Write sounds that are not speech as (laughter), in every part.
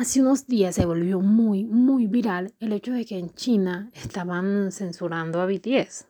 Hace unos días se volvió muy, muy viral el hecho de que en China estaban censurando a BTS.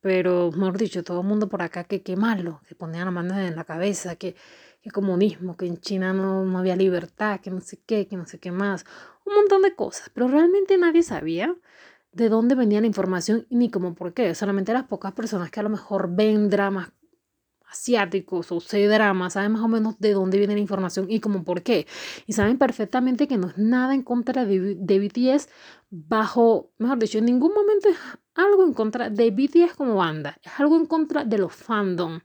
Pero, mejor dicho, todo el mundo por acá que quemarlo, que ponían las manos en la cabeza, que, que comunismo, que en China no, no había libertad, que no sé qué, que no sé qué más. Un montón de cosas. Pero realmente nadie sabía de dónde venía la información ni cómo por qué. Solamente las pocas personas que a lo mejor ven dramas asiáticos o C-dramas saben más o menos de dónde viene la información y cómo por qué. Y saben perfectamente que no es nada en contra de, de BTS bajo, mejor dicho, en ningún momento es algo en contra de BTS como banda. Es algo en contra de los fandom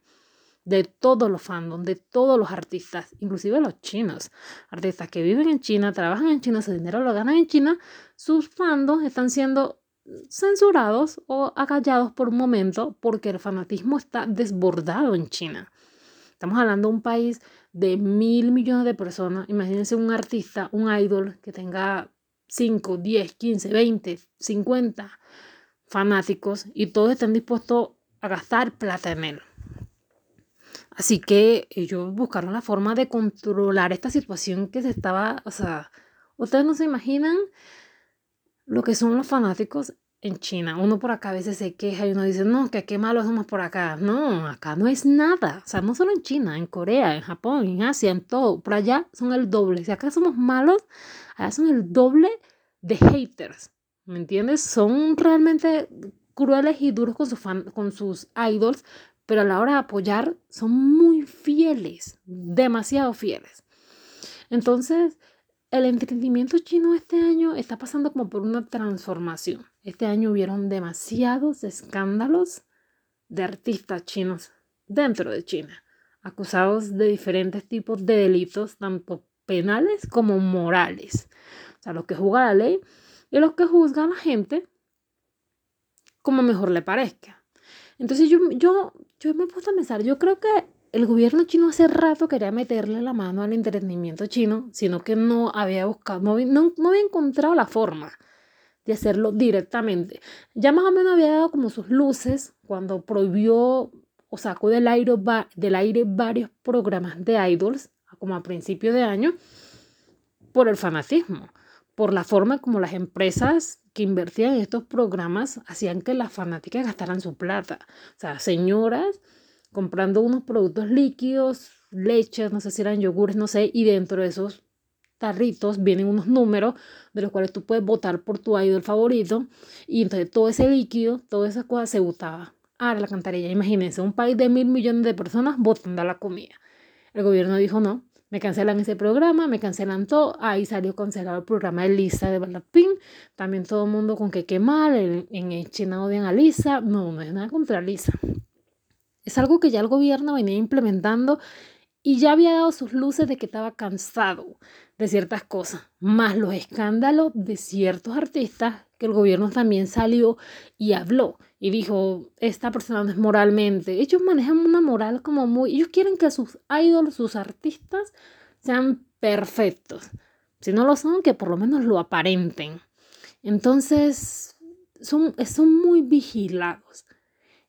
de todos los fandom, de todos los artistas, inclusive los chinos. Artistas que viven en China, trabajan en China, su dinero lo ganan en China, sus fandoms están siendo censurados o acallados por un momento porque el fanatismo está desbordado en China. Estamos hablando de un país de mil millones de personas. Imagínense un artista, un idol que tenga 5, 10, 15, 20, 50 fanáticos y todos están dispuestos a gastar plata en él. Así que ellos buscaron la forma de controlar esta situación que se estaba, o sea, ustedes no se imaginan lo que son los fanáticos en China. Uno por acá a veces se queja y uno dice, no, que qué malos somos por acá. No, acá no es nada. O sea, no solo en China, en Corea, en Japón, en Asia, en todo. Por allá son el doble. Si acá somos malos, allá son el doble de haters. ¿Me entiendes? Son realmente crueles y duros con, su fan, con sus idols, pero a la hora de apoyar son muy fieles, demasiado fieles. Entonces, el entretenimiento chino este año está pasando como por una transformación. Este año hubieron demasiados escándalos de artistas chinos dentro de China, acusados de diferentes tipos de delitos, tanto penales como morales. O sea, los que juzgan la ley y los que juzgan a la gente como mejor le parezca. Entonces yo, yo, yo me he puesto a pensar, yo creo que el gobierno chino hace rato quería meterle la mano al entretenimiento chino, sino que no había buscado, no, no, había encontrado la forma de hacerlo directamente. Ya más o menos había dado como sus luces cuando prohibió o sacó del aire, del aire varios programas de idols, como a principio de año, por el fanatismo, por la forma como las empresas que invertían en estos programas hacían que las fanáticas gastaran su plata. O sea, señoras comprando unos productos líquidos, leches, no sé si eran yogures, no sé, y dentro de esos tarritos vienen unos números de los cuales tú puedes votar por tu idol favorito y entonces todo ese líquido, todas esas cosas se votaba a la cantarilla. Imagínense, un país de mil millones de personas votando a la comida. El gobierno dijo no, me cancelan ese programa, me cancelan todo. Ahí salió cancelado el programa de Lisa de Blackpink. También todo el mundo con que qué mal, en, en China odian a Lisa. No, no es nada contra Lisa. Es algo que ya el gobierno venía implementando y ya había dado sus luces de que estaba cansado de ciertas cosas, más los escándalos de ciertos artistas que el gobierno también salió y habló y dijo, esta persona no es moralmente. Ellos manejan una moral como muy, ellos quieren que sus ídolos, sus artistas sean perfectos. Si no lo son, que por lo menos lo aparenten. Entonces, son, son muy vigilados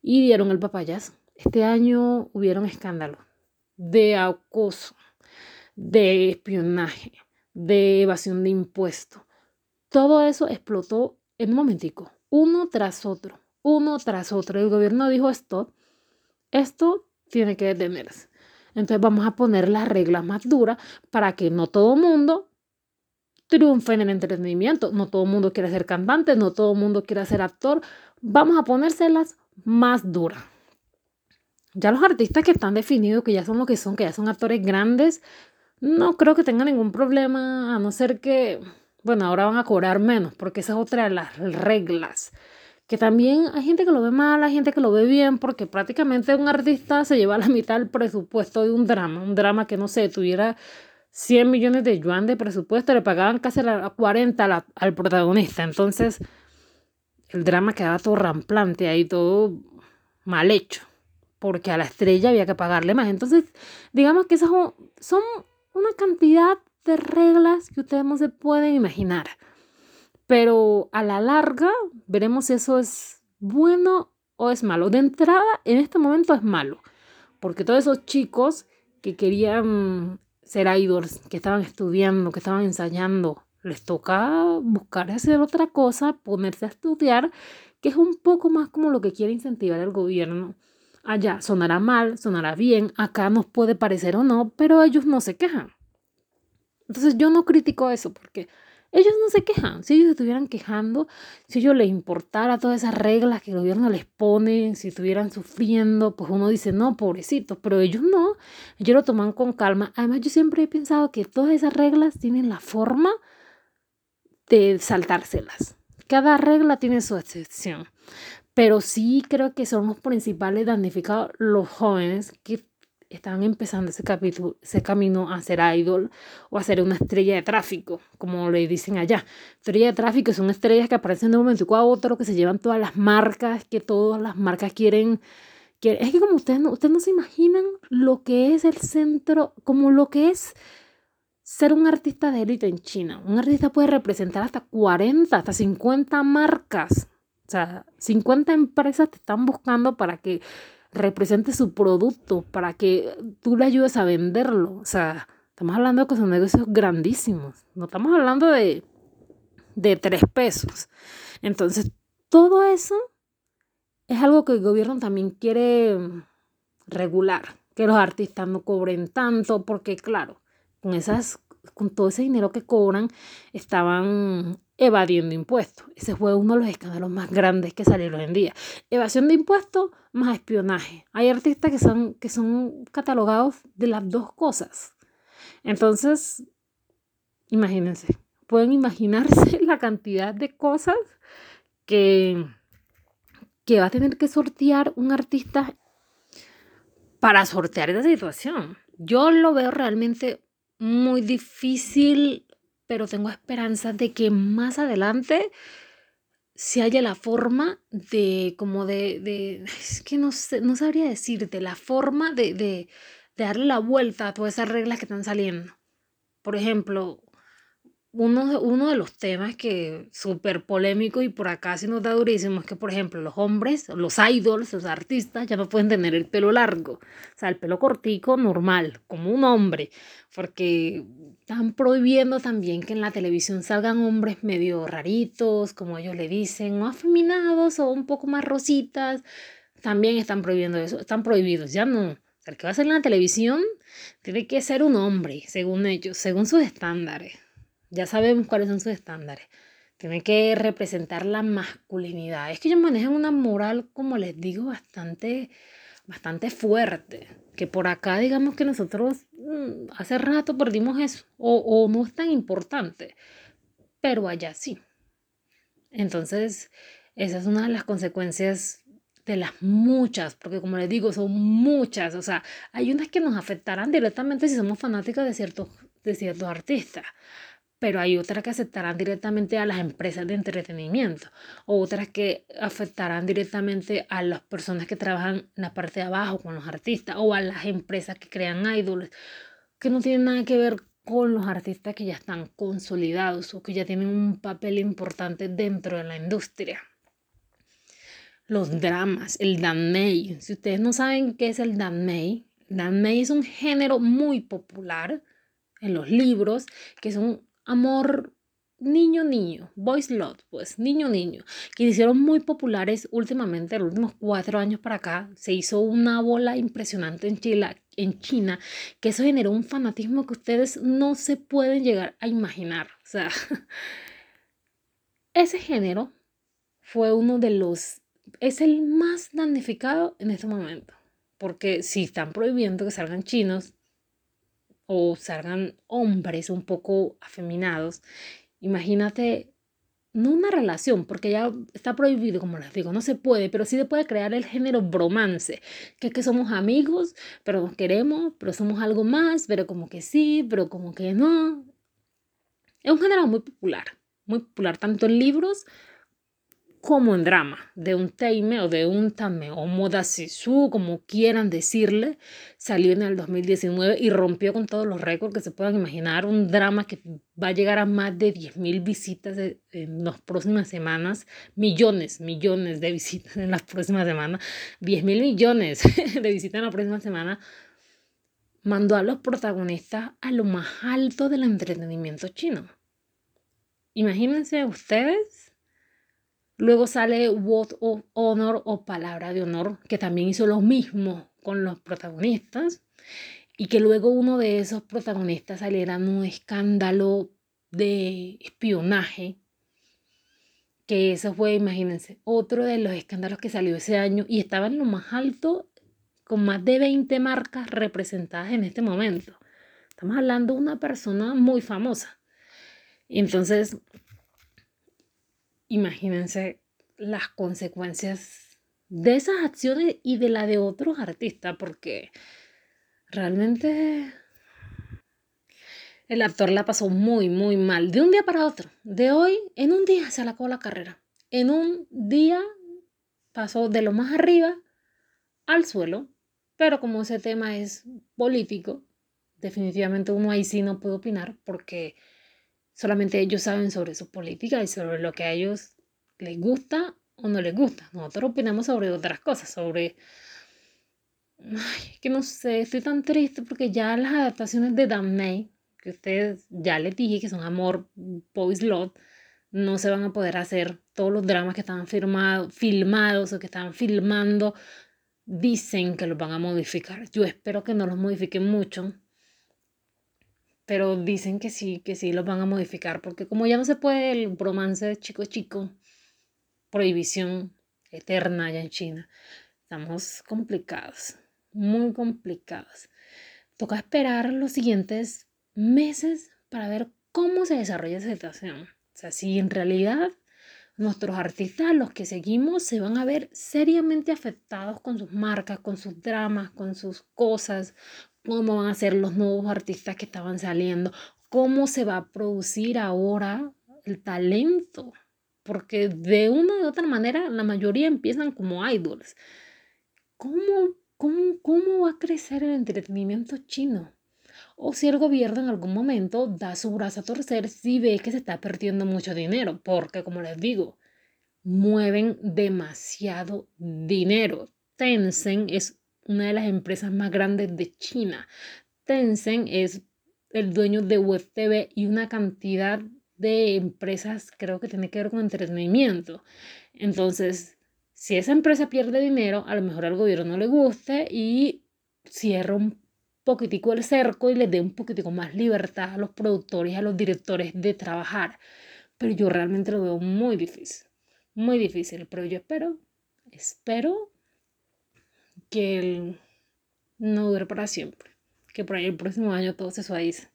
y dieron el papayazo. Este año hubieron escándalos de acoso, de espionaje, de evasión de impuestos. Todo eso explotó en un momentico, uno tras otro, uno tras otro. El gobierno dijo esto, esto tiene que detenerse. Entonces vamos a poner las reglas más duras para que no todo mundo triunfe en el entretenimiento. No todo mundo quiere ser cantante, no todo mundo quiere ser actor. Vamos a ponérselas más duras. Ya los artistas que están definidos, que ya son lo que son, que ya son actores grandes, no creo que tengan ningún problema, a no ser que, bueno, ahora van a cobrar menos, porque esa es otra de las reglas. Que también hay gente que lo ve mal, hay gente que lo ve bien, porque prácticamente un artista se lleva la mitad del presupuesto de un drama. Un drama que, no sé, tuviera 100 millones de yuan de presupuesto, le pagaban casi a 40 al protagonista. Entonces, el drama quedaba todo ramplante ahí, todo mal hecho porque a la estrella había que pagarle más. Entonces, digamos que esas son una cantidad de reglas que ustedes no se pueden imaginar. Pero a la larga veremos si eso es bueno o es malo. De entrada, en este momento es malo, porque todos esos chicos que querían ser idols, que estaban estudiando, que estaban ensayando, les toca buscar hacer otra cosa, ponerse a estudiar, que es un poco más como lo que quiere incentivar el gobierno. Allá sonará mal, sonará bien, acá nos puede parecer o no, pero ellos no se quejan. Entonces yo no critico eso porque ellos no se quejan. Si ellos estuvieran quejando, si ellos les importara todas esas reglas que el gobierno les pone, si estuvieran sufriendo, pues uno dice, no, pobrecitos, pero ellos no. Ellos lo toman con calma. Además, yo siempre he pensado que todas esas reglas tienen la forma de saltárselas. Cada regla tiene su excepción. Pero sí creo que son los principales damnificados los jóvenes que están empezando ese, capítulo, ese camino a ser idol o a ser una estrella de tráfico, como le dicen allá. Estrella de tráfico son estrellas que aparecen de un momento a otro, que se llevan todas las marcas, que todas las marcas quieren. Es que como ustedes no, ustedes no se imaginan lo que es el centro, como lo que es ser un artista de élite en China. Un artista puede representar hasta 40, hasta 50 marcas. O sea, 50 empresas te están buscando para que represente su producto, para que tú le ayudes a venderlo. O sea, estamos hablando de que son negocios grandísimos. No estamos hablando de, de tres pesos. Entonces, todo eso es algo que el gobierno también quiere regular, que los artistas no cobren tanto, porque claro, con esas con todo ese dinero que cobran, estaban evadiendo impuestos. Ese fue uno de los escándalos más grandes que salieron hoy en día. Evasión de impuestos más espionaje. Hay artistas que son, que son catalogados de las dos cosas. Entonces, imagínense, pueden imaginarse (laughs) la cantidad de cosas que, que va a tener que sortear un artista para sortear esa situación. Yo lo veo realmente muy difícil, pero tengo esperanza de que más adelante se haya la forma de, como de, de es que no, sé, no sabría decirte, la forma de, de, de darle la vuelta a todas esas reglas que están saliendo. Por ejemplo, uno, uno de los temas que súper polémico y por acá se nos da durísimo es que, por ejemplo, los hombres, los idols, los artistas, ya no pueden tener el pelo largo, o sea, el pelo cortico normal, como un hombre, porque están prohibiendo también que en la televisión salgan hombres medio raritos, como ellos le dicen, o afeminados o un poco más rositas, también están prohibiendo eso, están prohibidos, ya no. el que va a salir en la televisión tiene que ser un hombre, según ellos, según sus estándares. Ya sabemos cuáles son sus estándares. Tiene que representar la masculinidad. Es que ellos manejan una moral, como les digo, bastante, bastante fuerte. Que por acá, digamos que nosotros mm, hace rato perdimos eso. O, o no es tan importante. Pero allá sí. Entonces, esa es una de las consecuencias de las muchas, porque como les digo, son muchas, o sea, hay unas que nos afectarán directamente si somos fanáticos de ciertos, de ciertos artistas, pero hay otras que afectarán directamente a las empresas de entretenimiento, otras que afectarán directamente a las personas que trabajan en la parte de abajo con los artistas, o a las empresas que crean ídolos, que no tienen nada que ver con los artistas que ya están consolidados o que ya tienen un papel importante dentro de la industria. Los dramas, el danmei. Si ustedes no saben qué es el danmei, danmei es un género muy popular en los libros, que es un amor niño niño, boys love, pues niño niño, que hicieron muy populares últimamente, en los últimos cuatro años para acá, se hizo una bola impresionante en Chile, en China, que eso generó un fanatismo que ustedes no se pueden llegar a imaginar. O sea, (laughs) ese género fue uno de los, es el más damnificado en este momento, porque si están prohibiendo que salgan chinos, o salgan hombres un poco afeminados, imagínate, no una relación, porque ya está prohibido, como les digo, no se puede, pero sí se puede crear el género bromance, que es que somos amigos, pero nos queremos, pero somos algo más, pero como que sí, pero como que no. Es un género muy popular, muy popular tanto en libros como en drama, de un teime o de un tame o moda sisu, como quieran decirle, salió en el 2019 y rompió con todos los récords que se puedan imaginar, un drama que va a llegar a más de 10.000 visitas en las próximas semanas, millones, millones de visitas en las próximas semanas, 10.000 millones (laughs) de visitas en la próxima semana, mandó a los protagonistas a lo más alto del entretenimiento chino. Imagínense ustedes. Luego sale Word of Honor o Palabra de Honor, que también hizo lo mismo con los protagonistas. Y que luego uno de esos protagonistas saliera en un escándalo de espionaje. Que eso fue, imagínense, otro de los escándalos que salió ese año y estaba en lo más alto con más de 20 marcas representadas en este momento. Estamos hablando de una persona muy famosa. Entonces, imagínense las consecuencias de esas acciones y de la de otros artistas, porque realmente el actor la pasó muy, muy mal, de un día para otro. De hoy, en un día se acabó la carrera. En un día pasó de lo más arriba al suelo pero como ese tema es político, definitivamente uno ahí sí no puede opinar porque solamente ellos saben sobre su política y sobre lo que a ellos les gusta o no les gusta. Nosotros opinamos sobre otras cosas, sobre... Ay, que no sé, estoy tan triste porque ya las adaptaciones de Damnay, que ustedes ya les dije que son Amor, Boys Lot, no se van a poder hacer. Todos los dramas que estaban filmados o que estaban filmando dicen que los van a modificar. Yo espero que no los modifiquen mucho, pero dicen que sí, que sí los van a modificar, porque como ya no se puede el bromance de chico chico, prohibición eterna allá en China, estamos complicados, muy complicados. Toca esperar los siguientes meses para ver cómo se desarrolla esa situación. O sea, si en realidad nuestros artistas, los que seguimos, se van a ver seriamente afectados con sus marcas, con sus dramas, con sus cosas, cómo van a ser los nuevos artistas que estaban saliendo, cómo se va a producir ahora el talento, porque de una u otra manera la mayoría empiezan como idols. ¿Cómo, cómo, cómo va a crecer el entretenimiento chino? O si el gobierno en algún momento da su brazo a torcer si ve que se está perdiendo mucho dinero, porque como les digo, mueven demasiado dinero. Tencent es una de las empresas más grandes de China. Tencent es el dueño de Web TV y una cantidad de empresas creo que tiene que ver con entretenimiento. Entonces, si esa empresa pierde dinero, a lo mejor al gobierno no le guste y cierra poquitico el cerco y les dé un poquitico más libertad a los productores a los directores de trabajar. Pero yo realmente lo veo muy difícil, muy difícil, pero yo espero, espero que no dure para siempre, que por ahí el próximo año todo se suavice.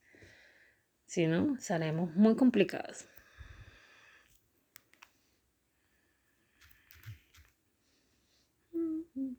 Si no, seremos muy complicados.